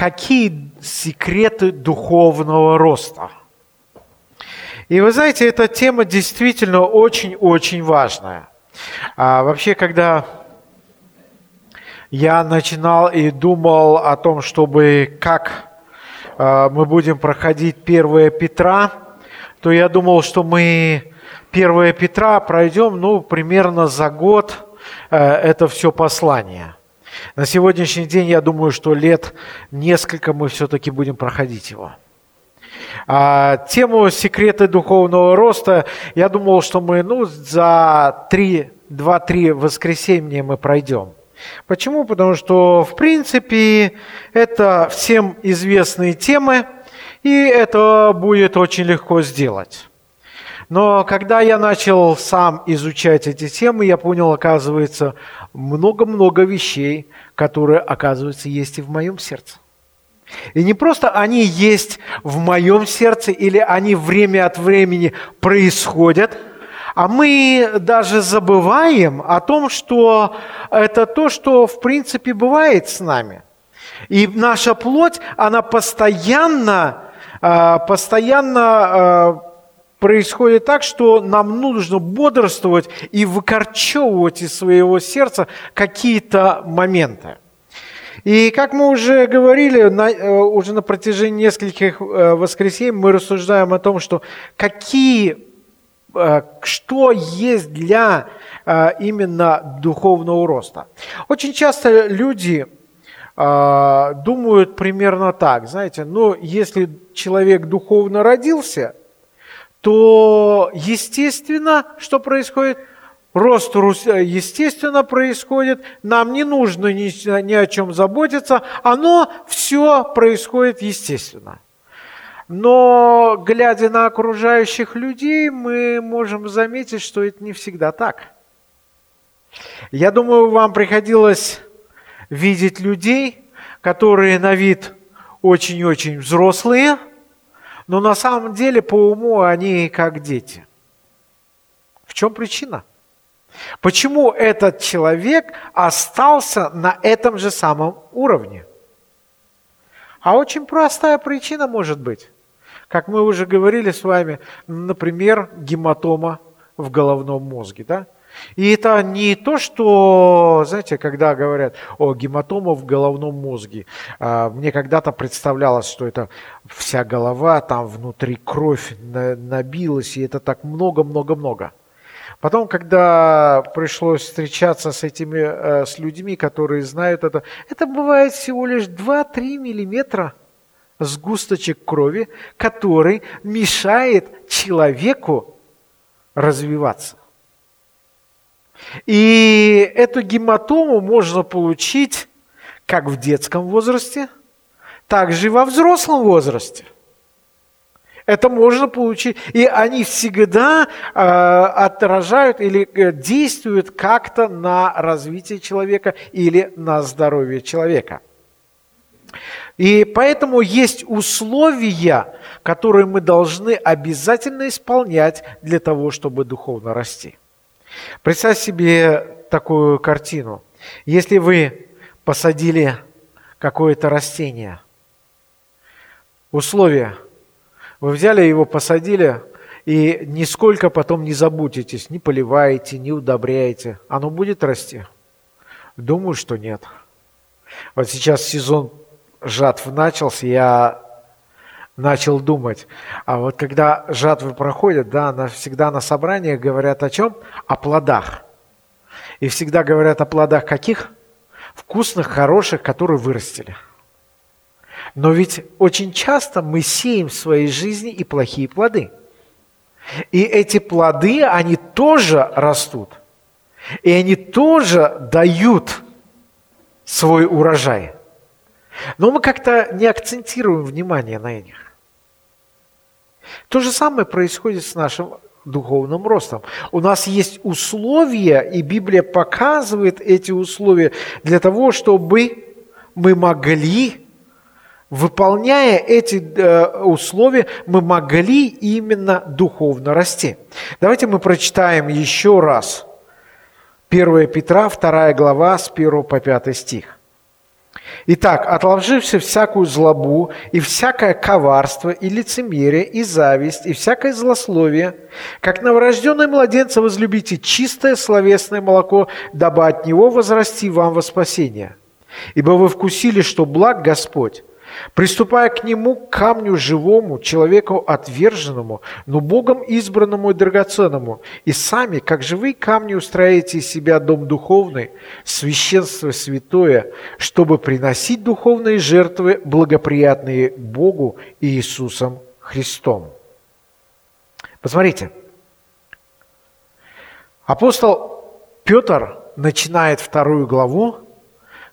какие секреты духовного роста. И вы знаете, эта тема действительно очень-очень важная. А вообще, когда я начинал и думал о том, чтобы как а, мы будем проходить 1 Петра, то я думал, что мы 1 Петра пройдем, ну, примерно за год э, это все послание. На сегодняшний день, я думаю, что лет несколько мы все-таки будем проходить его. А, тему секреты духовного роста, я думал, что мы ну, за 2-3 воскресенья мы пройдем. Почему? Потому что, в принципе, это всем известные темы, и это будет очень легко сделать. Но когда я начал сам изучать эти темы, я понял, оказывается, много-много вещей, которые, оказывается, есть и в моем сердце. И не просто они есть в моем сердце или они время от времени происходят, а мы даже забываем о том, что это то, что в принципе бывает с нами. И наша плоть, она постоянно, а, постоянно а, происходит так, что нам нужно бодрствовать и выкорчевывать из своего сердца какие-то моменты. И как мы уже говорили, на, э, уже на протяжении нескольких э, воскресений мы рассуждаем о том, что какие, э, что есть для именно духовного роста. Очень часто люди думают примерно так, знаете, ну, если человек духовно родился, то, естественно, что происходит – Рост, естественно, происходит, нам не нужно ни, ни о чем заботиться, оно все происходит естественно. Но, глядя на окружающих людей, мы можем заметить, что это не всегда так. Я думаю, вам приходилось видеть людей, которые на вид очень-очень взрослые, но на самом деле по уму они как дети. В чем причина? Почему этот человек остался на этом же самом уровне? А очень простая причина может быть. Как мы уже говорили с вами, например, гематома в головном мозге. Да? И это не то, что, знаете, когда говорят о гематома в головном мозге, а, мне когда-то представлялось, что это вся голова, там внутри кровь набилась, и это так много-много-много. Потом, когда пришлось встречаться с этими, э, с людьми, которые знают это, это бывает всего лишь 2-3 миллиметра сгусточек крови, который мешает человеку развиваться. И эту гематому можно получить как в детском возрасте, так и во взрослом возрасте – это можно получить. И они всегда э, отражают или э, действуют как-то на развитие человека или на здоровье человека. И поэтому есть условия, которые мы должны обязательно исполнять для того, чтобы духовно расти. Представь себе такую картину. Если вы посадили какое-то растение, условия – вы взяли его, посадили, и нисколько потом не заботитесь, не поливаете, не удобряете. Оно будет расти? Думаю, что нет. Вот сейчас сезон жатв начался, я начал думать. А вот когда жатвы проходят, да, всегда на собраниях говорят о чем? О плодах. И всегда говорят о плодах каких? Вкусных, хороших, которые вырастили – но ведь очень часто мы сеем в своей жизни и плохие плоды. И эти плоды, они тоже растут. И они тоже дают свой урожай. Но мы как-то не акцентируем внимание на них. То же самое происходит с нашим духовным ростом. У нас есть условия, и Библия показывает эти условия для того, чтобы мы могли Выполняя эти э, условия, мы могли именно духовно расти. Давайте мы прочитаем еще раз 1 Петра, 2 глава, с 1 по 5 стих. Итак, отложивши всякую злобу и всякое коварство и лицемерие и зависть и всякое злословие, как новорожденные младенцы возлюбите чистое словесное молоко, дабы от него возрасти вам во спасение. Ибо вы вкусили, что благ Господь, Приступая к нему, к камню живому, человеку отверженному, но Богом избранному и драгоценному, и сами, как живые камни, устраиваете из себя дом духовный, священство святое, чтобы приносить духовные жертвы, благоприятные Богу и Иисусом Христом. Посмотрите, апостол Петр начинает вторую главу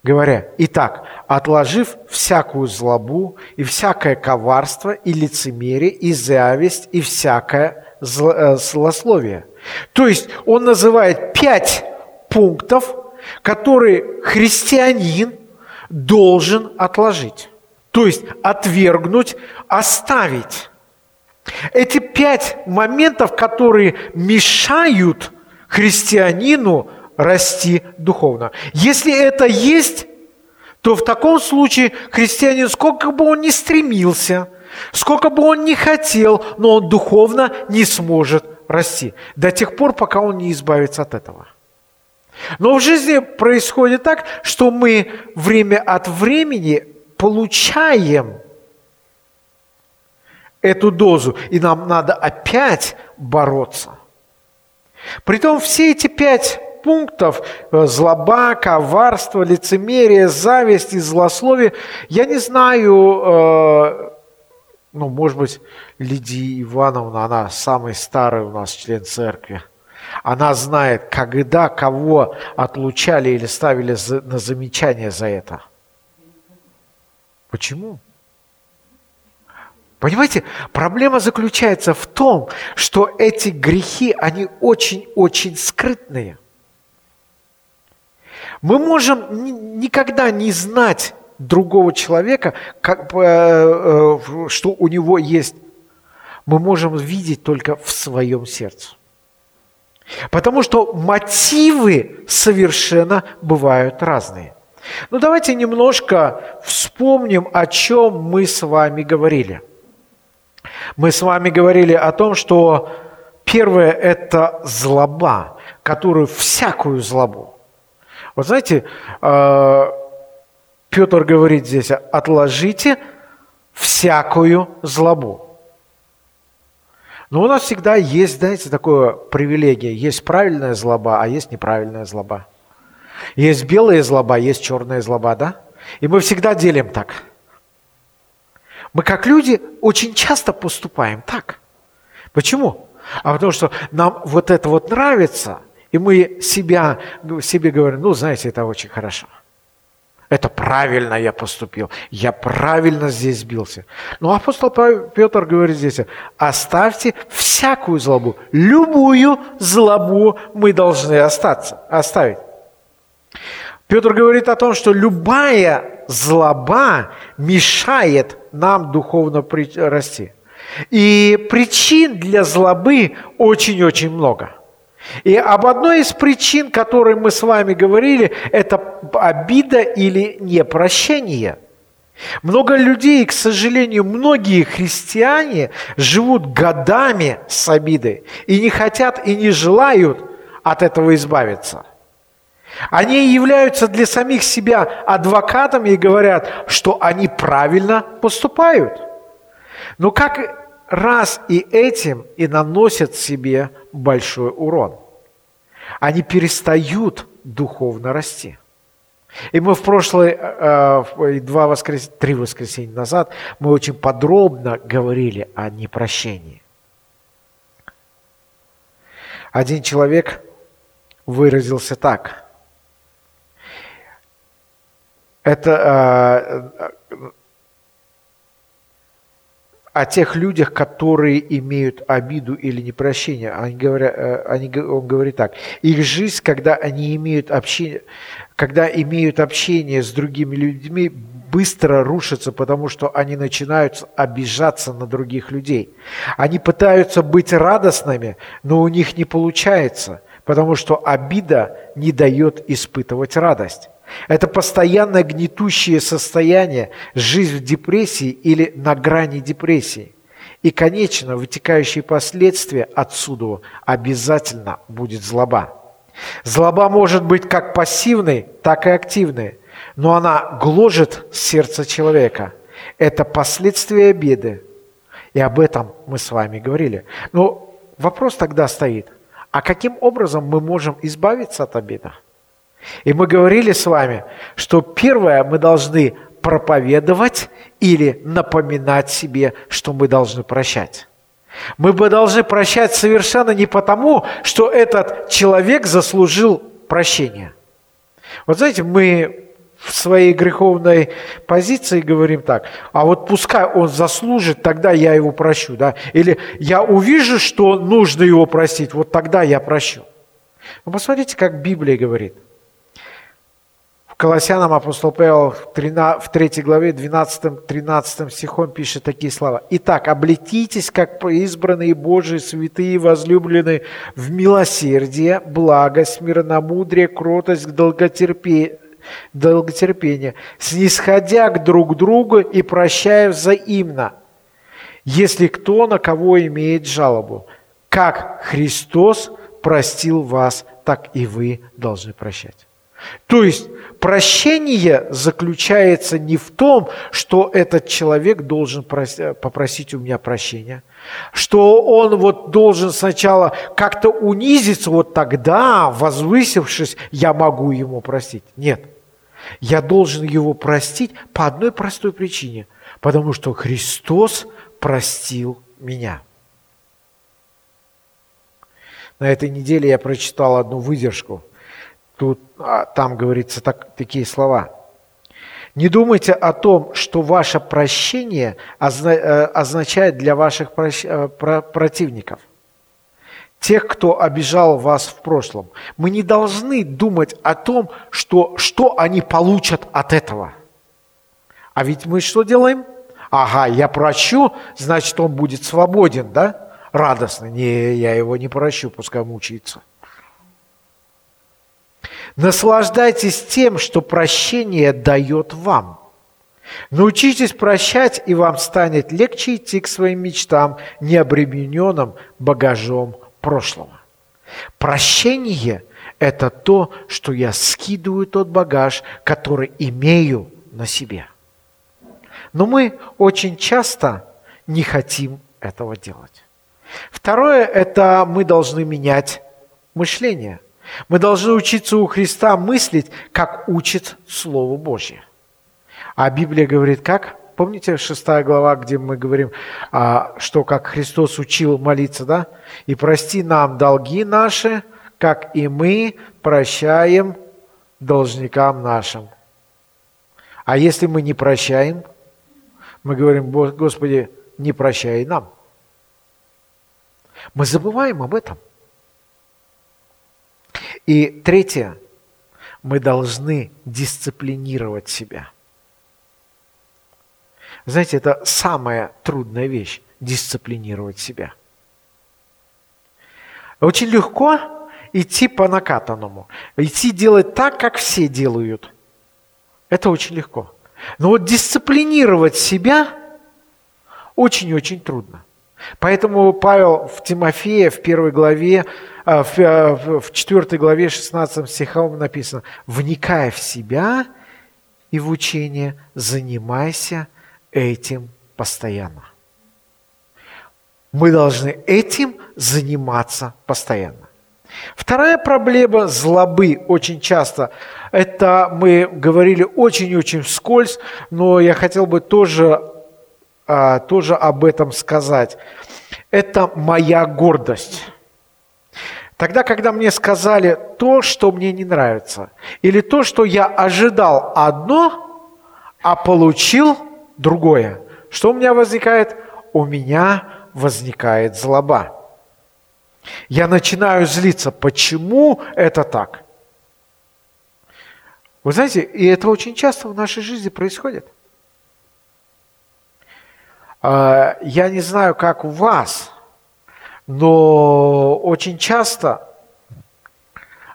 говоря, «Итак, отложив всякую злобу и всякое коварство и лицемерие и зависть и всякое зло, э, злословие». То есть он называет пять пунктов, которые христианин должен отложить. То есть отвергнуть, оставить. Эти пять моментов, которые мешают христианину расти духовно. Если это есть, то в таком случае христианин, сколько бы он ни стремился, сколько бы он ни хотел, но он духовно не сможет расти до тех пор, пока он не избавится от этого. Но в жизни происходит так, что мы время от времени получаем эту дозу, и нам надо опять бороться. Притом все эти пять пунктов э, – злоба, коварство, лицемерие, зависть и злословие. Я не знаю, э, ну, может быть, Лидия Ивановна, она самый старый у нас член церкви. Она знает, когда кого отлучали или ставили на замечание за это. Почему? Понимаете, проблема заключается в том, что эти грехи, они очень-очень скрытные – мы можем никогда не знать другого человека, как, э, э, что у него есть. Мы можем видеть только в своем сердце. Потому что мотивы совершенно бывают разные. Ну давайте немножко вспомним, о чем мы с вами говорили. Мы с вами говорили о том, что первое – это злоба, которую всякую злобу – вот знаете, э, Петр говорит здесь, отложите всякую злобу. Но у нас всегда есть, знаете, такое привилегия. Есть правильная злоба, а есть неправильная злоба. Есть белая злоба, есть черная злоба, да? И мы всегда делим так. Мы как люди очень часто поступаем так. Почему? А потому что нам вот это вот нравится – и мы себя, себе говорим, ну, знаете, это очень хорошо. Это правильно я поступил. Я правильно здесь сбился. Но апостол Петр говорит здесь, оставьте всякую злобу. Любую злобу мы должны остаться, оставить. Петр говорит о том, что любая злоба мешает нам духовно расти. И причин для злобы очень-очень много. И об одной из причин, которые мы с вами говорили, это обида или непрощение. Много людей, к сожалению, многие христиане живут годами с обидой и не хотят и не желают от этого избавиться. Они являются для самих себя адвокатами и говорят, что они правильно поступают. Но как раз и этим и наносят себе большой урон. Они перестают духовно расти. И мы в прошлые э, два воскрес... три воскресенья назад мы очень подробно говорили о непрощении. Один человек выразился так. Это э, о тех людях, которые имеют обиду или непрощение. Они говорят, э, они, он говорит так. Их жизнь, когда они имеют общение, когда имеют общение с другими людьми, быстро рушится, потому что они начинают обижаться на других людей. Они пытаются быть радостными, но у них не получается, потому что обида не дает испытывать радость. Это постоянное гнетущее состояние, жизнь в депрессии или на грани депрессии. И, конечно, вытекающие последствия отсюда обязательно будет злоба. Злоба может быть как пассивной, так и активной, но она гложет сердце человека. Это последствия беды. И об этом мы с вами говорили. Но вопрос тогда стоит, а каким образом мы можем избавиться от обида? И мы говорили с вами, что первое, мы должны проповедовать или напоминать себе, что мы должны прощать. Мы бы должны прощать совершенно не потому, что этот человек заслужил прощения. Вот знаете, мы в своей греховной позиции говорим так, а вот пускай он заслужит, тогда я его прощу. Да? Или я увижу, что нужно его простить, вот тогда я прощу. Ну, посмотрите, как Библия говорит – Колоссянам апостол Павел в 3 главе 12-13 стихом пишет такие слова. «Итак, облетитесь, как избранные Божии, святые, возлюбленные, в милосердие, благость, мирномудрие, кротость, долготерпение, долготерпение, снисходя к друг другу и прощая взаимно, если кто на кого имеет жалобу. Как Христос простил вас, так и вы должны прощать». То есть прощение заключается не в том, что этот человек должен попросить у меня прощения, что он вот должен сначала как-то унизиться, вот тогда, возвысившись, я могу ему простить. Нет. Я должен его простить по одной простой причине, потому что Христос простил меня. На этой неделе я прочитал одну выдержку – Тут, а, там говорится так, такие слова. Не думайте о том, что ваше прощение э, означает для ваших э, противников, тех, кто обижал вас в прошлом. Мы не должны думать о том, что, что они получат от этого. А ведь мы что делаем? Ага, я прощу, значит, он будет свободен, да? Радостно. Не, я его не прощу, пускай мучается. Наслаждайтесь тем, что прощение дает вам. Научитесь прощать, и вам станет легче идти к своим мечтам, не обремененным багажом прошлого. Прощение – это то, что я скидываю тот багаж, который имею на себе. Но мы очень часто не хотим этого делать. Второе – это мы должны менять мышление – мы должны учиться у Христа мыслить, как учит Слово Божье. А Библия говорит как? Помните шестая глава, где мы говорим, а, что как Христос учил молиться, да? «И прости нам долги наши, как и мы прощаем должникам нашим». А если мы не прощаем, мы говорим, Господи, не прощай нам. Мы забываем об этом. И третье, мы должны дисциплинировать себя. Знаете, это самая трудная вещь – дисциплинировать себя. Очень легко идти по накатанному, идти делать так, как все делают. Это очень легко. Но вот дисциплинировать себя очень-очень трудно. Поэтому Павел в Тимофея в первой главе а, а, в 4 главе 16 стихом написано, «Вникая в себя и в учение, занимайся этим постоянно». Мы должны этим заниматься постоянно. Вторая проблема злобы очень часто, это мы говорили очень-очень вскользь, но я хотел бы тоже, а, тоже об этом сказать. Это моя гордость. Тогда, когда мне сказали то, что мне не нравится, или то, что я ожидал одно, а получил другое, что у меня возникает? У меня возникает злоба. Я начинаю злиться. Почему это так? Вы знаете, и это очень часто в нашей жизни происходит. А, я не знаю, как у вас – но очень часто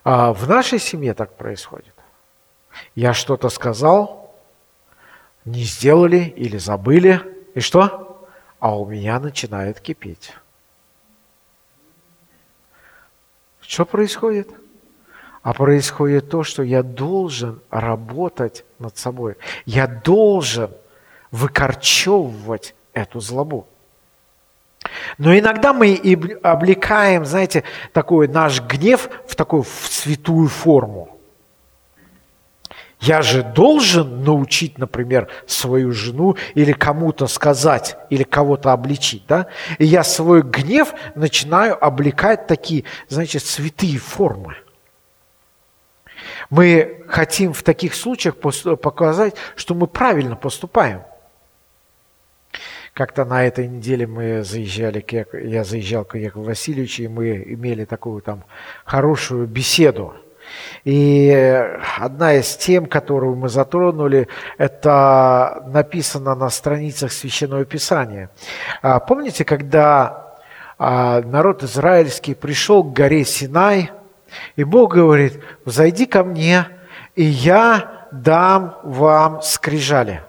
а, в нашей семье так происходит. Я что-то сказал, не сделали или забыли, и что? А у меня начинает кипеть. Что происходит? А происходит то, что я должен работать над собой. Я должен выкорчевывать эту злобу. Но иногда мы и облекаем, знаете, такой наш гнев в такую в святую форму. Я же должен научить, например, свою жену или кому-то сказать, или кого-то обличить, да? И я свой гнев начинаю облекать такие, значит, святые формы. Мы хотим в таких случаях показать, что мы правильно поступаем. Как-то на этой неделе мы заезжали, к я заезжал к Якову Васильевичу, и мы имели такую там хорошую беседу. И одна из тем, которую мы затронули, это написано на страницах Священного Писания. А, помните, когда а, народ израильский пришел к горе Синай, и Бог говорит, «Взойди ко мне, и я дам вам скрижали».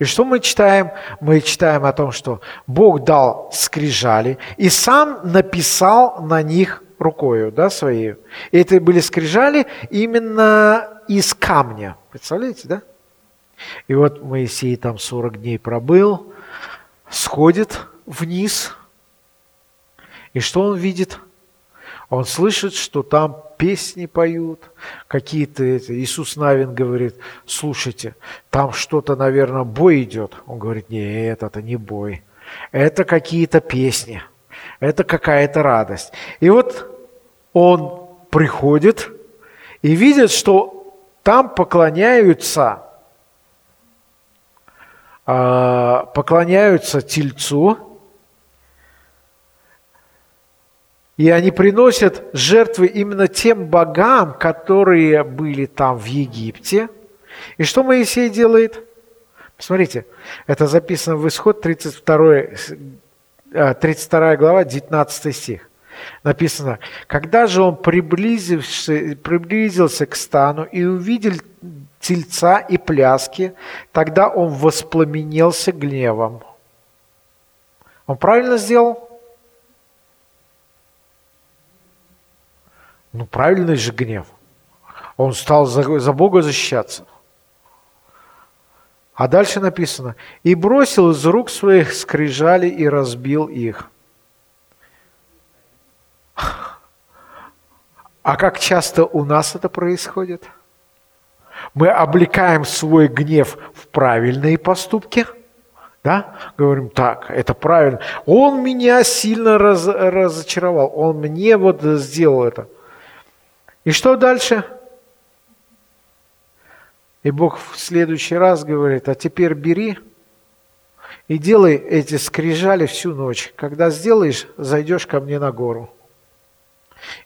И что мы читаем? Мы читаем о том, что Бог дал скрижали и сам написал на них рукою да, своей. И это были скрижали именно из камня. Представляете, да? И вот Моисей там 40 дней пробыл, сходит вниз. И что он видит? Он слышит, что там песни поют, какие-то эти. Иисус Навин говорит, слушайте, там что-то, наверное, бой идет. Он говорит, нет, это не бой. Это какие-то песни. Это какая-то радость. И вот он приходит и видит, что там поклоняются, а, поклоняются тельцу, И они приносят жертвы именно тем богам, которые были там в Египте. И что Моисей делает? Посмотрите, это записано в Исход 32, 32 глава, 19 стих. Написано, когда же он приблизился, приблизился к стану и увидел тельца и пляски, тогда он воспламенился гневом. Он правильно сделал? Ну, правильный же гнев. Он стал за, за Бога защищаться. А дальше написано, и бросил из рук своих скрижали и разбил их. А как часто у нас это происходит? Мы облекаем свой гнев в правильные поступки, да? Говорим, так, это правильно. Он меня сильно раз, разочаровал, он мне вот сделал это – и что дальше? И Бог в следующий раз говорит, а теперь бери и делай эти скрижали всю ночь. Когда сделаешь, зайдешь ко мне на гору.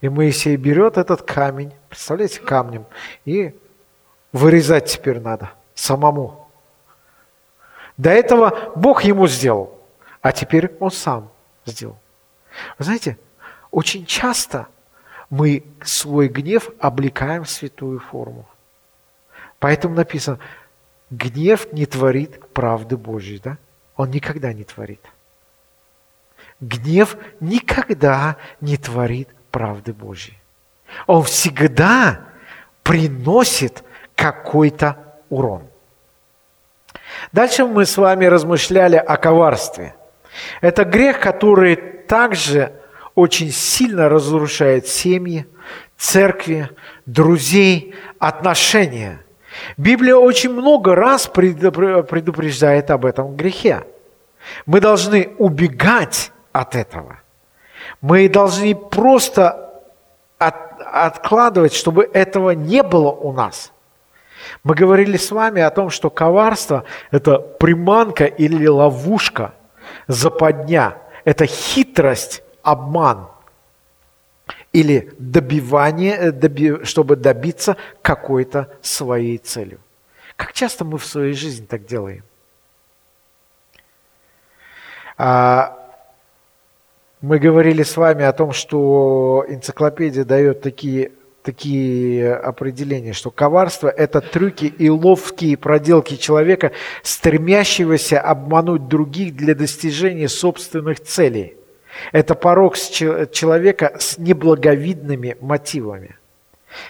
И Моисей берет этот камень, представляете, камнем, и вырезать теперь надо самому. До этого Бог ему сделал, а теперь он сам сделал. Вы знаете, очень часто мы свой гнев облекаем в святую форму. Поэтому написано, гнев не творит правды Божьей, да? Он никогда не творит. Гнев никогда не творит правды Божьей. Он всегда приносит какой-то урон. Дальше мы с вами размышляли о коварстве. Это грех, который также очень сильно разрушает семьи, церкви, друзей, отношения. Библия очень много раз предупреждает об этом грехе. Мы должны убегать от этого. Мы должны просто от, откладывать, чтобы этого не было у нас. Мы говорили с вами о том, что коварство – это приманка или ловушка, западня, это хитрость обман или добивание, э, чтобы добиться какой-то своей целью. Как часто мы в своей жизни так делаем? А, мы говорили с вами о том, что энциклопедия дает такие такие определения, что коварство – это трюки и ловкие проделки человека, стремящегося обмануть других для достижения собственных целей. Это порог человека с неблаговидными мотивами.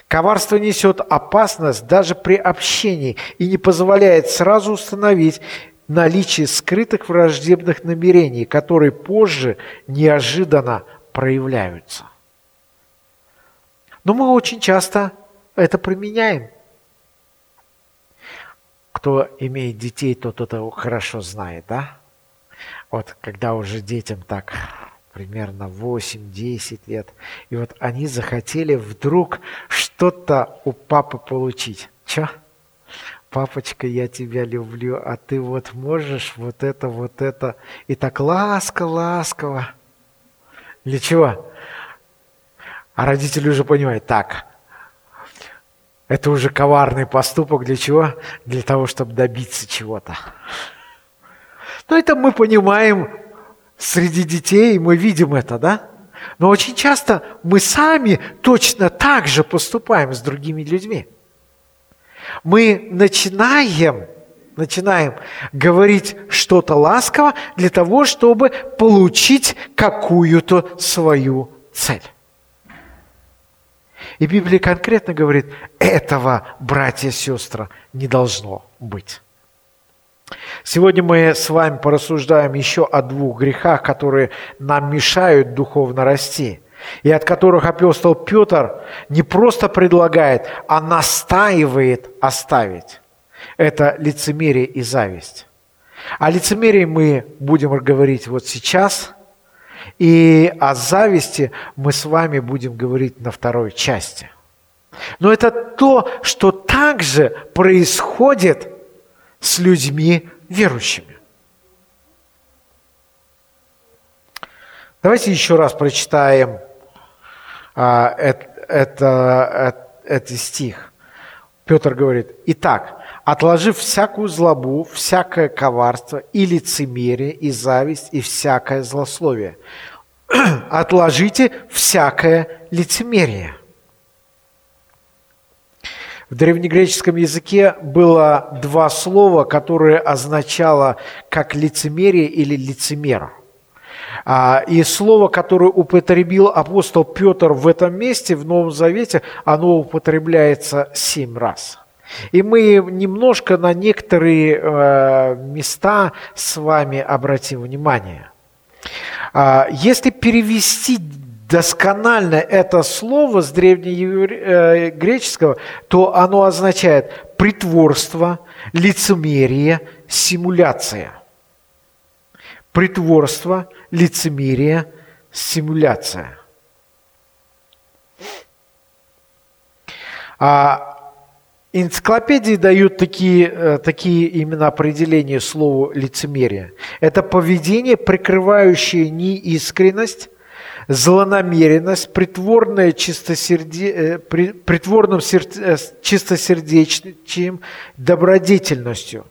Коварство несет опасность даже при общении и не позволяет сразу установить наличие скрытых враждебных намерений, которые позже неожиданно проявляются. Но мы очень часто это применяем. Кто имеет детей, тот это хорошо знает, да? Вот когда уже детям так примерно 8-10 лет, и вот они захотели вдруг что-то у папы получить. Че? Папочка, я тебя люблю, а ты вот можешь вот это, вот это. И так ласково-ласково. Для чего? А родители уже понимают, так, это уже коварный поступок для чего? Для того, чтобы добиться чего-то. Но это мы понимаем среди детей, мы видим это, да? Но очень часто мы сами точно так же поступаем с другими людьми. Мы начинаем, начинаем говорить что-то ласково для того, чтобы получить какую-то свою цель. И Библия конкретно говорит, этого, братья и сестры, не должно быть. Сегодня мы с вами порассуждаем еще о двух грехах, которые нам мешают духовно расти, и от которых апостол Петр не просто предлагает, а настаивает оставить. Это лицемерие и зависть. О лицемерии мы будем говорить вот сейчас – и о зависти мы с вами будем говорить на второй части. Но это то, что также происходит с людьми верующими. Давайте еще раз прочитаем а, это, это, это стих. Петр говорит, «Итак, отложив всякую злобу, всякое коварство и лицемерие, и зависть, и всякое злословие. Отложите всякое лицемерие. В древнегреческом языке было два слова, которые означало как лицемерие или лицемер. А, и слово, которое употребил апостол Петр в этом месте, в Новом Завете, оно употребляется семь раз – и мы немножко на некоторые э, места с вами обратим внимание. А, если перевести досконально это слово с древнегреческого, э, то оно означает притворство, лицемерие, симуляция. Притворство, лицемерие, симуляция. А Энциклопедии дают такие, э, такие именно определения слову лицемерие. Это поведение, прикрывающее неискренность, злонамеренность, притворное чистосерде... Э, притворным э, чистосердечным, добродетельностью.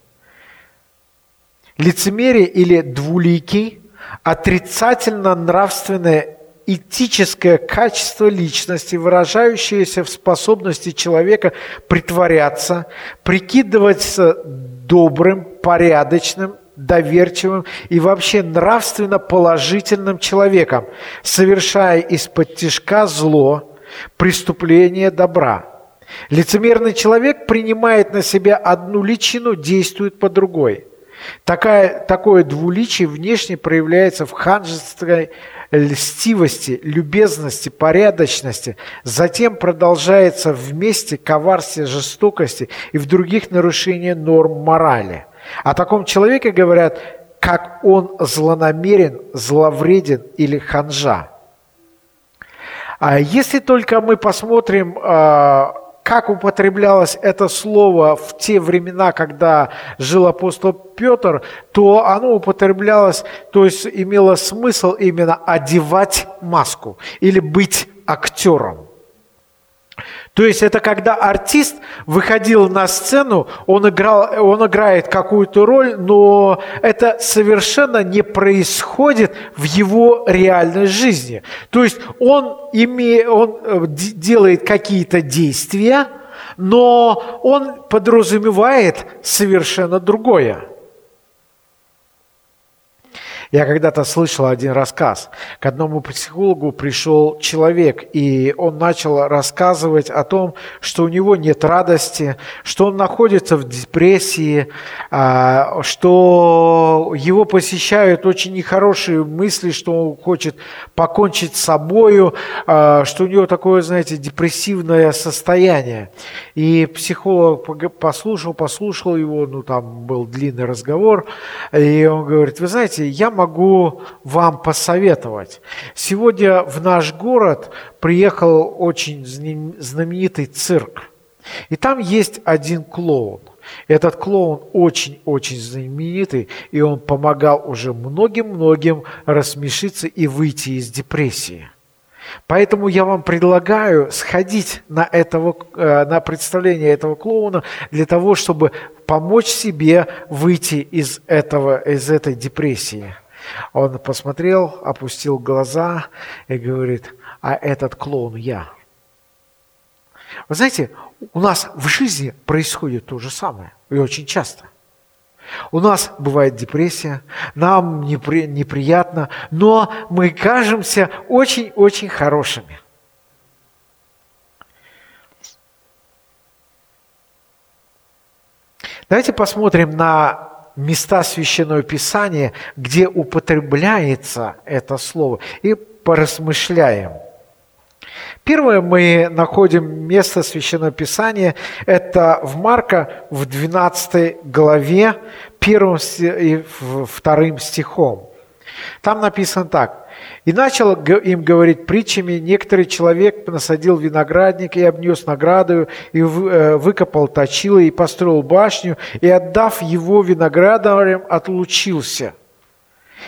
Лицемерие или двуликий – отрицательно нравственное этическое качество личности, выражающееся в способности человека притворяться, прикидываться добрым, порядочным, доверчивым и вообще нравственно положительным человеком, совершая из-под тяжка зло, преступление добра. Лицемерный человек принимает на себя одну личину, действует по другой. Такая, такое двуличие внешне проявляется в ханжеской льстивости, любезности, порядочности, затем продолжается вместе коварстве, жестокости и в других нарушениях норм морали. О таком человеке говорят, как он злонамерен, зловреден или ханжа. А если только мы посмотрим а, как употреблялось это слово в те времена, когда жил апостол Петр, то оно употреблялось, то есть имело смысл именно одевать маску или быть актером. То есть это когда артист выходил на сцену, он, играл, он играет какую-то роль, но это совершенно не происходит в его реальной жизни. То есть он, име, он э, делает какие-то действия, но он подразумевает совершенно другое. Я когда-то слышал один рассказ. К одному психологу пришел человек, и он начал рассказывать о том, что у него нет радости, что он находится в депрессии, а, что его посещают очень нехорошие мысли, что он хочет покончить с собою, а, что у него такое, знаете, депрессивное состояние. И психолог послушал, послушал его, ну там был длинный разговор, и он говорит, вы знаете, я могу могу вам посоветовать. Сегодня в наш город приехал очень знаменитый цирк. И там есть один клоун. Этот клоун очень-очень знаменитый, и он помогал уже многим-многим рассмешиться и выйти из депрессии. Поэтому я вам предлагаю сходить на, этого, э, на представление этого клоуна для того, чтобы помочь себе выйти из, этого, из этой депрессии. Он посмотрел, опустил глаза и говорит, а этот клоун я. Вы знаете, у нас в жизни происходит то же самое, и очень часто. У нас бывает депрессия, нам непри, неприятно, но мы кажемся очень-очень хорошими. Давайте посмотрим на места Священного Писания, где употребляется это слово, и поразмышляем. Первое мы находим место Священного Писания, это в Марка в 12 главе, первым и вторым стихом. Там написано так. И начал им говорить притчами. Некоторый человек насадил виноградник и обнес награду, и э, выкопал точило, и построил башню, и, отдав его виноградарям, отлучился.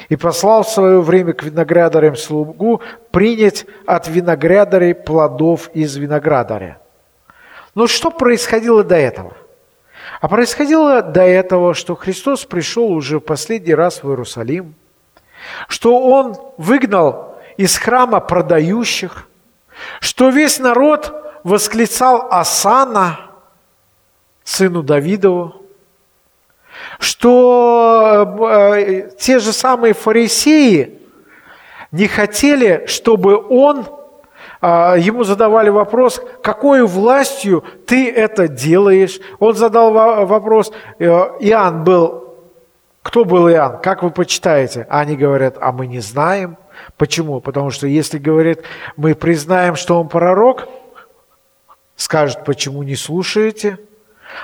И послал в свое время к виноградарям слугу принять от виноградарей плодов из виноградаря. Но что происходило до этого? А происходило до этого, что Христос пришел уже в последний раз в Иерусалим – что он выгнал из храма продающих, что весь народ восклицал Асана, сыну Давидову, что э, те же самые фарисеи не хотели, чтобы он, э, ему задавали вопрос, какой властью ты это делаешь? Он задал вопрос, э, Иоанн был кто был Иоанн? Как вы почитаете? Они говорят, а мы не знаем. Почему? Потому что если, говорит, мы признаем, что он пророк, скажут, почему не слушаете?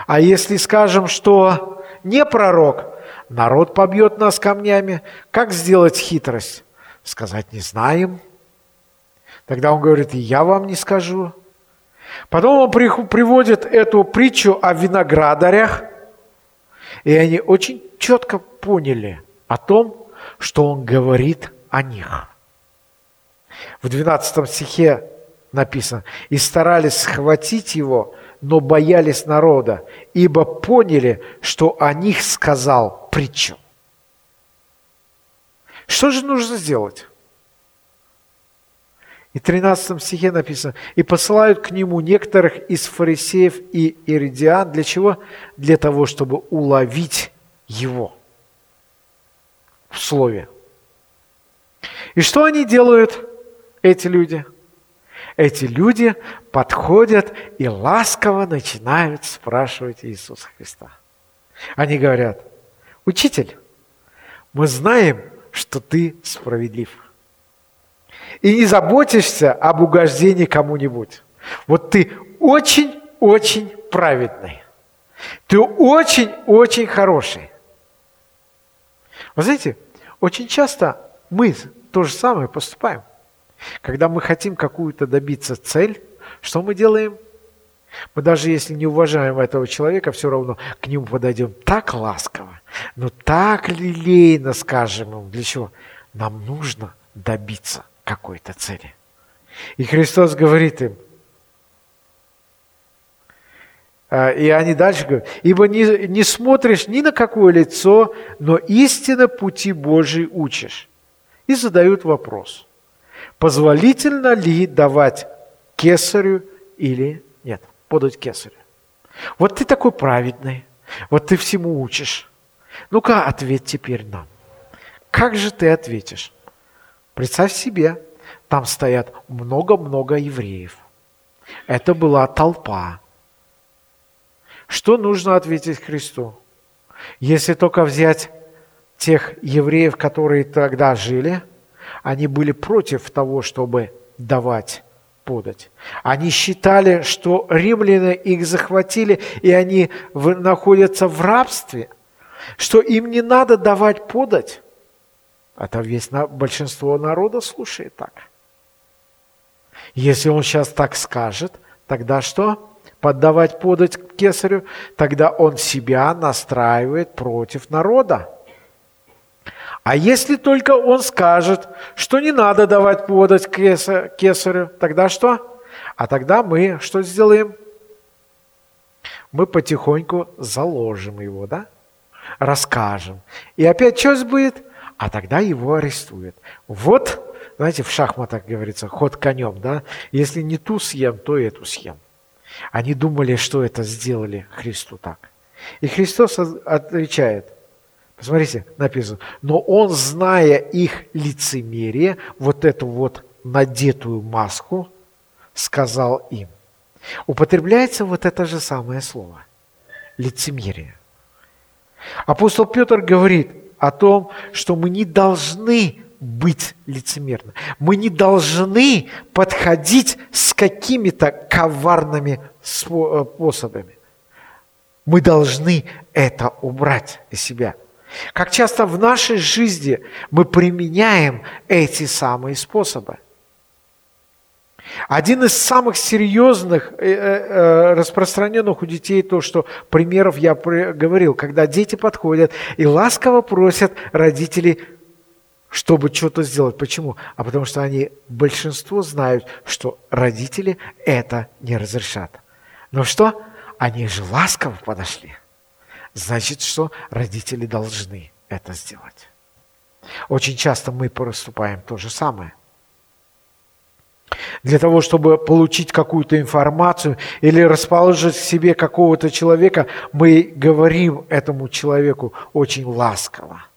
А если скажем, что не пророк, народ побьет нас камнями. Как сделать хитрость? Сказать не знаем. Тогда он говорит, и я вам не скажу. Потом он приводит эту притчу о виноградарях, и они очень четко поняли о том, что он говорит о них. В 12 стихе написано, «И старались схватить его, но боялись народа, ибо поняли, что о них сказал притчу». Что же нужно сделать? И в 13 стихе написано, «И посылают к нему некоторых из фарисеев и иридиан». Для чего? Для того, чтобы уловить его в слове. И что они делают, эти люди? Эти люди подходят и ласково начинают спрашивать Иисуса Христа. Они говорят, учитель, мы знаем, что ты справедлив. И не заботишься об угождении кому-нибудь. Вот ты очень-очень праведный. Ты очень-очень хороший. Вы знаете, очень часто мы то же самое поступаем. Когда мы хотим какую-то добиться цель, что мы делаем? Мы даже если не уважаем этого человека, все равно к нему подойдем так ласково, но так лилейно скажем ему. Для чего? Нам нужно добиться какой-то цели. И Христос говорит им, А, и они дальше говорят, ибо не, не смотришь ни на какое лицо, но истинно пути Божьей учишь. И задают вопрос, позволительно ли давать кесарю или нет, подать кесарю. Вот ты такой праведный, вот ты всему учишь. Ну-ка, ответь теперь нам. Как же ты ответишь? Представь себе, там стоят много-много евреев. Это была толпа. Что нужно ответить Христу? Если только взять тех евреев, которые тогда жили, они были против того, чтобы давать подать. Они считали, что римляне их захватили, и они находятся в рабстве, что им не надо давать подать. Это весь большинство народа слушает так. Если он сейчас так скажет, тогда что? Поддавать подать кесарю, тогда он себя настраивает против народа. А если только он скажет, что не надо давать подать кесарю, тогда что? А тогда мы что сделаем? Мы потихоньку заложим его, да? Расскажем. И опять что будет? А тогда его арестуют. Вот, знаете, в шахматах говорится, ход конем, да? Если не ту съем, то эту съем. Они думали, что это сделали Христу так. И Христос отвечает, посмотрите, написано, но Он, зная их лицемерие, вот эту вот надетую маску, сказал им. Употребляется вот это же самое слово – лицемерие. Апостол Петр говорит о том, что мы не должны быть лицемерны. Мы не должны подходить с какими-то коварными э, способами. Мы должны это убрать из себя. Как часто в нашей жизни мы применяем эти самые способы. Один из самых серьезных, э, э, распространенных у детей то, что примеров я говорил, когда дети подходят и ласково просят родителей чтобы что-то сделать. Почему? А потому что они, большинство знают, что родители это не разрешат. Но что? Они же ласково подошли. Значит, что родители должны это сделать. Очень часто мы поступаем то же самое. Для того, чтобы получить какую-то информацию или расположить к себе какого-то человека, мы говорим этому человеку очень ласково –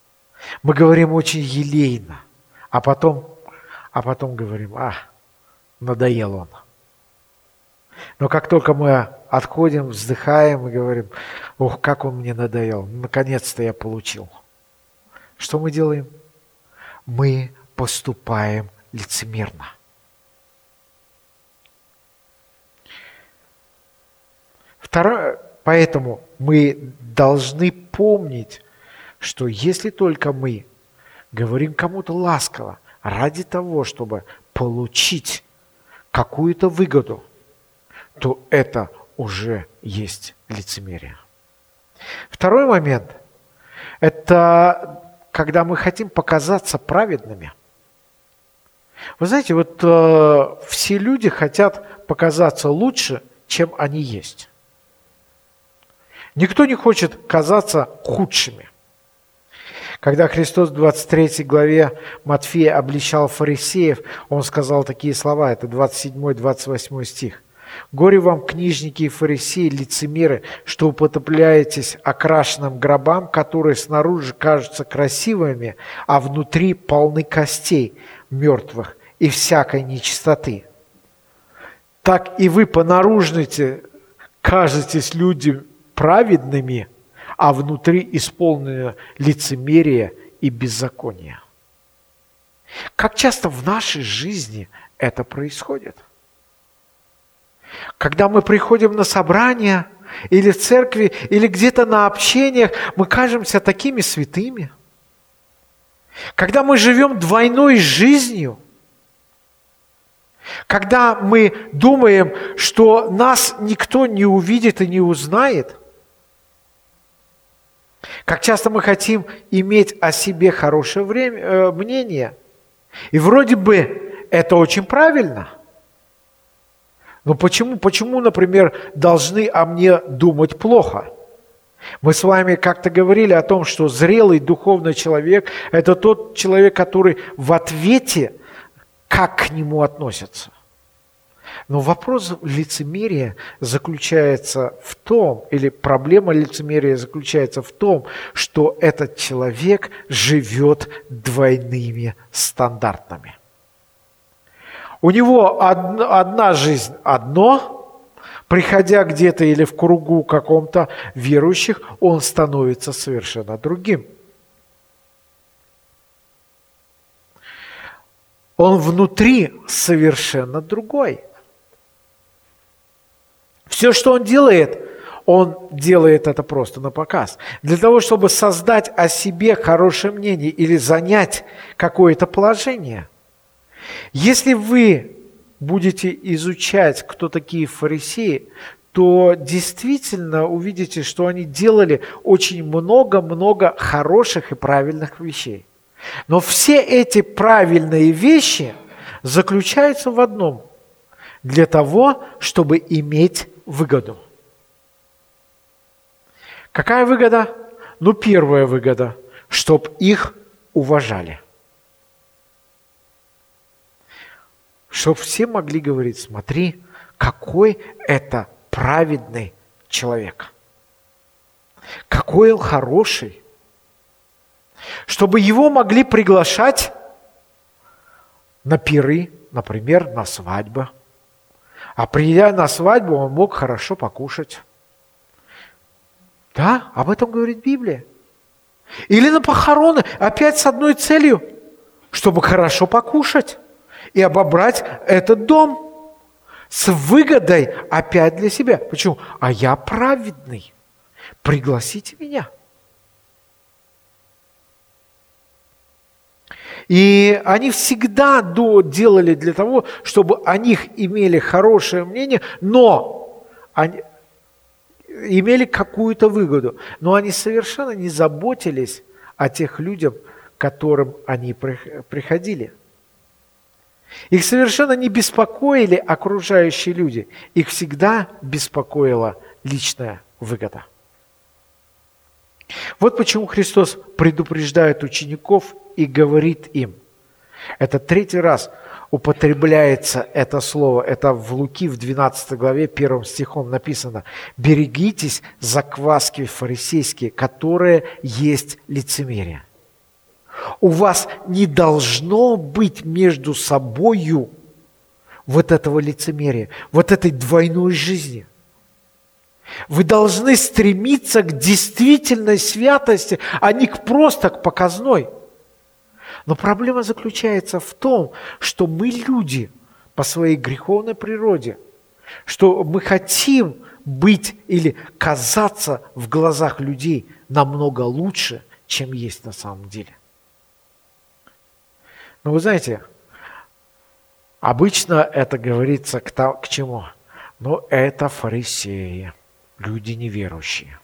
мы говорим очень елейно, а потом, а потом говорим, а, надоел он. Но как только мы отходим, вздыхаем и говорим, ох, как он мне надоел, наконец-то я получил. Что мы делаем? Мы поступаем лицемерно. Второе, поэтому мы должны помнить, что если только мы говорим кому-то ласково ради того, чтобы получить какую-то выгоду, то это уже есть лицемерие. Второй момент – это когда мы хотим показаться праведными. Вы знаете, вот э, все люди хотят показаться лучше, чем они есть. Никто не хочет казаться худшими. Когда Христос в 23 главе Матфея обличал фарисеев, Он сказал такие слова, это 27-28 стих. «Горе вам, книжники и фарисеи, лицемеры, что употребляетесь окрашенным гробам, которые снаружи кажутся красивыми, а внутри полны костей мертвых и всякой нечистоты. Так и вы по наружности кажетесь людям праведными, а внутри исполнено лицемерие и беззаконие. Как часто в нашей жизни это происходит? Когда мы приходим на собрания или в церкви, или где-то на общениях, мы кажемся такими святыми. Когда мы живем двойной жизнью, когда мы думаем, что нас никто не увидит и не узнает – как часто мы хотим иметь о себе хорошее время, э, мнение. И вроде бы это очень правильно. Но почему, почему, например, должны о мне думать плохо? Мы с вами как-то говорили о том, что зрелый духовный человек – это тот человек, который в ответе, как к нему относятся. Но вопрос лицемерия заключается в том, или проблема лицемерия заключается в том, что этот человек живет двойными стандартами. У него одна жизнь одно, приходя где-то или в кругу каком-то верующих, он становится совершенно другим. Он внутри совершенно другой. Все, что он делает, он делает это просто на показ. Для того, чтобы создать о себе хорошее мнение или занять какое-то положение. Если вы будете изучать, кто такие фарисеи, то действительно увидите, что они делали очень много-много хороших и правильных вещей. Но все эти правильные вещи заключаются в одном – для того, чтобы иметь выгоду. Какая выгода? Ну, первая выгода, чтобы их уважали. Чтобы все могли говорить, смотри, какой это праведный человек. Какой он хороший. Чтобы его могли приглашать на пиры, например, на свадьбы – а придя на свадьбу, он мог хорошо покушать. Да, об этом говорит Библия. Или на похороны, опять с одной целью, чтобы хорошо покушать и обобрать этот дом с выгодой опять для себя. Почему? А я праведный. Пригласите меня. И они всегда делали для того, чтобы о них имели хорошее мнение, но они имели какую-то выгоду. Но они совершенно не заботились о тех людях, к которым они приходили. Их совершенно не беспокоили окружающие люди. Их всегда беспокоила личная выгода. Вот почему Христос предупреждает учеников и говорит им. Это третий раз употребляется это слово. Это в Луки в 12 главе первым стихом написано. «Берегитесь закваски фарисейские, которые есть лицемерие». У вас не должно быть между собою вот этого лицемерия, вот этой двойной жизни – вы должны стремиться к действительной святости, а не к просто к показной. Но проблема заключается в том, что мы люди по своей греховной природе, что мы хотим быть или казаться в глазах людей намного лучше, чем есть на самом деле. Но вы знаете, обычно это говорится к, к чему? Ну, это фарисеи – люди неверующие.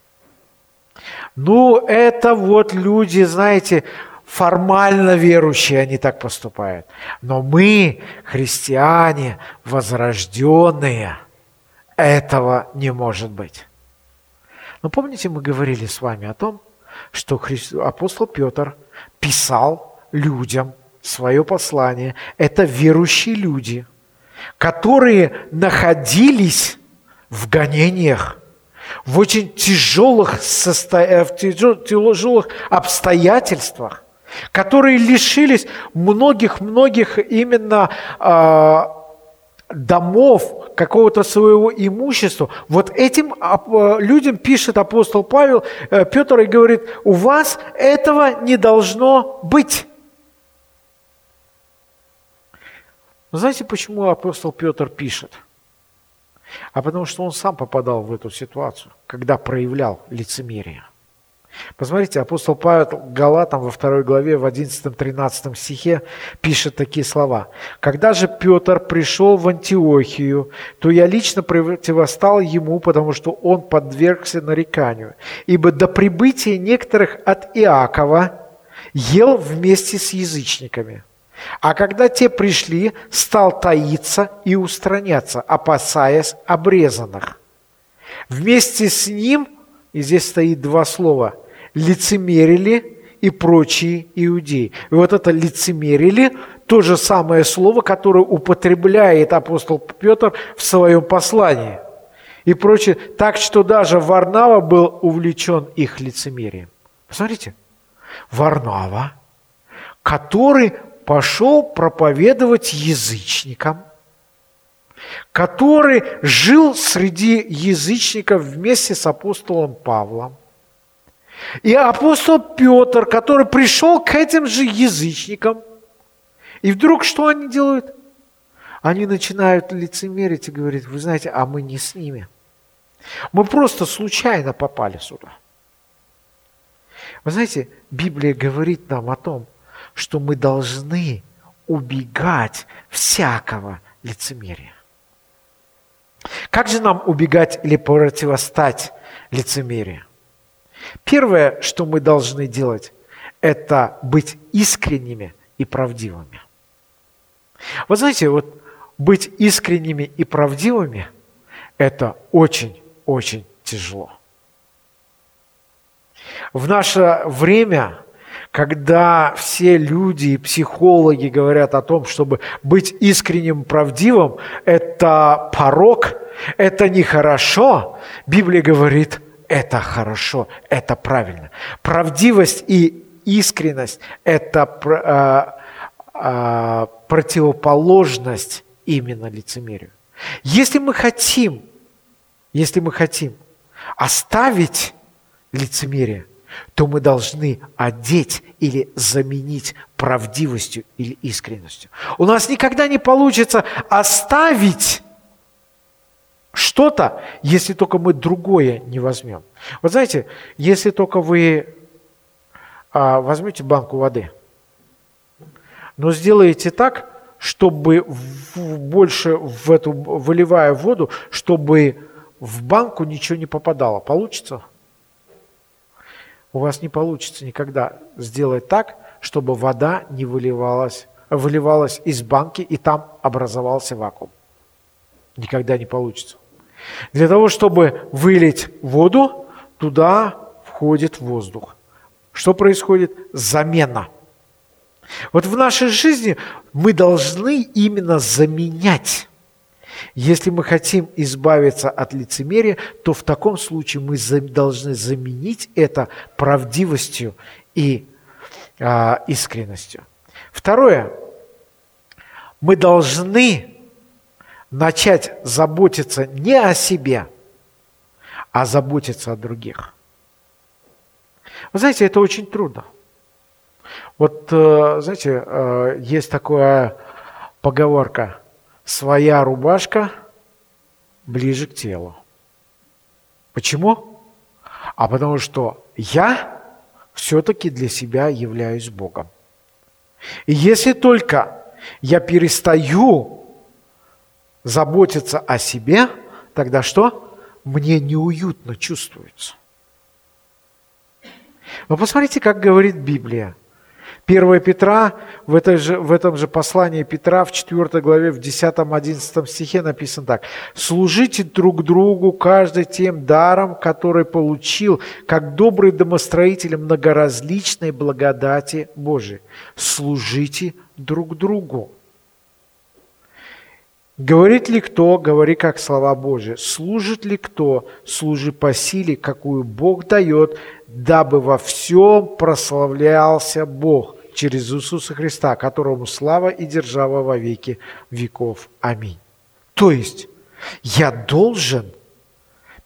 Ну, это вот люди, знаете, формально верующие, они так поступают. Но мы, христиане, возрожденные, этого не может быть. Но помните, мы говорили с вами о том, что апостол Петр писал людям свое послание. Это верующие люди, которые находились в гонениях, в очень тяжелых. Э, в тяжелых обстоятельствах, которые лишились многих-многих именно э, домов, какого-то своего имущества. Вот этим э, людям пишет апостол Павел, э, Петр и говорит, у вас этого не должно быть. Знаете, почему апостол Петр пишет? А потому что он сам попадал в эту ситуацию, когда проявлял лицемерие. Посмотрите, апостол Павел Галатам во второй главе в 11-13 стихе пишет такие слова. «Когда же Петр пришел в Антиохию, то я лично противостал ему, потому что он подвергся нареканию. Ибо до прибытия некоторых от Иакова ел вместе с язычниками. А когда те пришли, стал таиться и устраняться, опасаясь обрезанных. Вместе с ним, и здесь стоит два слова, лицемерили и прочие иудеи. И вот это лицемерили то же самое слово, которое употребляет апостол Петр в своем послании. И прочее, так что даже Варнава был увлечен их лицемерием. Посмотрите, Варнава, который пошел проповедовать язычникам, который жил среди язычников вместе с апостолом Павлом. И апостол Петр, который пришел к этим же язычникам, и вдруг что они делают? Они начинают лицемерить и говорить, вы знаете, а мы не с ними. Мы просто случайно попали сюда. Вы знаете, Библия говорит нам о том, что мы должны убегать всякого лицемерия. Как же нам убегать или противостать лицемерию? Первое, что мы должны делать, это быть искренними и правдивыми. Вы знаете, вот быть искренними и правдивыми – это очень-очень тяжело. В наше время, когда все люди и психологи говорят о том, чтобы быть искренним, правдивым, это порог, это нехорошо, Библия говорит, это хорошо, это правильно. Правдивость и искренность – это э, э, противоположность именно лицемерию. Если мы хотим, если мы хотим оставить лицемерие, то мы должны одеть или заменить правдивостью или искренностью. У нас никогда не получится оставить что-то, если только мы другое не возьмем. Вот знаете, если только вы а, возьмете банку воды, но сделаете так, чтобы в, больше в эту, выливая воду, чтобы в банку ничего не попадало. Получится? У вас не получится никогда сделать так, чтобы вода не выливалась, выливалась из банки и там образовался вакуум. Никогда не получится. Для того, чтобы вылить воду, туда входит воздух. Что происходит? Замена. Вот в нашей жизни мы должны именно заменять. Если мы хотим избавиться от лицемерия, то в таком случае мы должны заменить это правдивостью и а, искренностью. Второе. Мы должны начать заботиться не о себе, а заботиться о других. Вы знаете, это очень трудно. Вот, э, знаете, э, есть такая поговорка «своя рубашка ближе к телу». Почему? А потому что я все-таки для себя являюсь Богом. И если только я перестаю заботиться о себе, тогда что? Мне неуютно чувствуется. Но посмотрите, как говорит Библия. 1 Петра, в, этой же, в этом же послании Петра, в 4 главе, в 10-11 стихе написано так. «Служите друг другу, каждый тем даром, который получил, как добрый домостроитель многоразличной благодати Божией. Служите друг другу». Говорит ли кто, говори как слова Божии. Служит ли кто, служи по силе, какую Бог дает, дабы во всем прославлялся Бог через Иисуса Христа, которому слава и держава во веки веков. Аминь. То есть я должен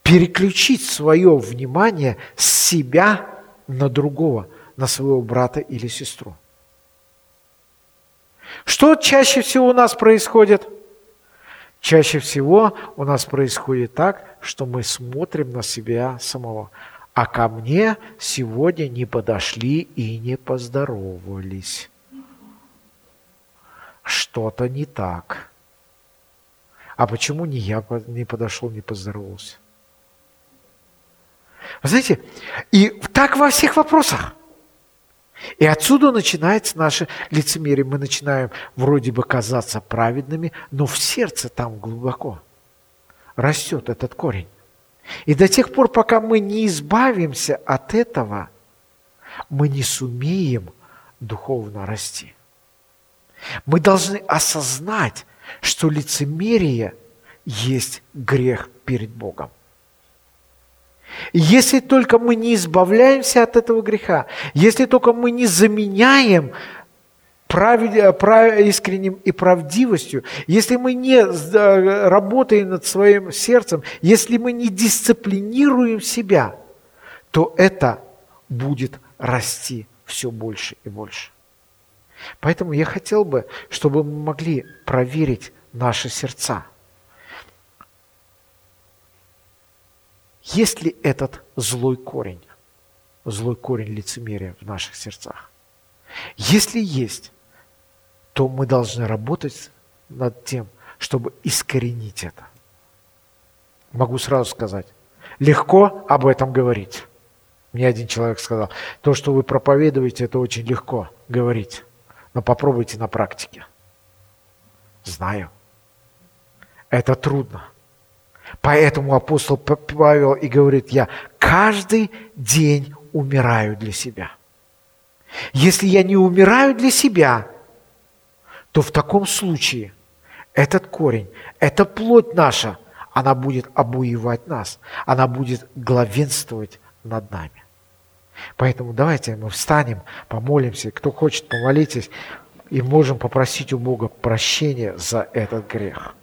переключить свое внимание с себя на другого, на своего брата или сестру. Что чаще всего у нас происходит – Чаще всего у нас происходит так, что мы смотрим на себя самого. А ко мне сегодня не подошли и не поздоровались. Что-то не так. А почему не я не подошел, не поздоровался? Вы знаете, и так во всех вопросах. И отсюда начинается наше лицемерие. Мы начинаем вроде бы казаться праведными, но в сердце там глубоко растет этот корень. И до тех пор, пока мы не избавимся от этого, мы не сумеем духовно расти. Мы должны осознать, что лицемерие есть грех перед Богом. Если только мы не избавляемся от этого греха, если только мы не заменяем искренним и правдивостью, если мы не работаем над своим сердцем, если мы не дисциплинируем себя, то это будет расти все больше и больше. Поэтому я хотел бы, чтобы мы могли проверить наши сердца. Есть ли этот злой корень, злой корень лицемерия в наших сердцах? Если есть, то мы должны работать над тем, чтобы искоренить это. Могу сразу сказать, легко об этом говорить. Мне один человек сказал, то, что вы проповедуете, это очень легко говорить, но попробуйте на практике. Знаю. Это трудно. Поэтому апостол Павел и говорит, я каждый день умираю для себя. Если я не умираю для себя, то в таком случае этот корень, эта плоть наша, она будет обуевать нас, она будет главенствовать над нами. Поэтому давайте мы встанем, помолимся. Кто хочет, помолитесь. И можем попросить у Бога прощения за этот грех.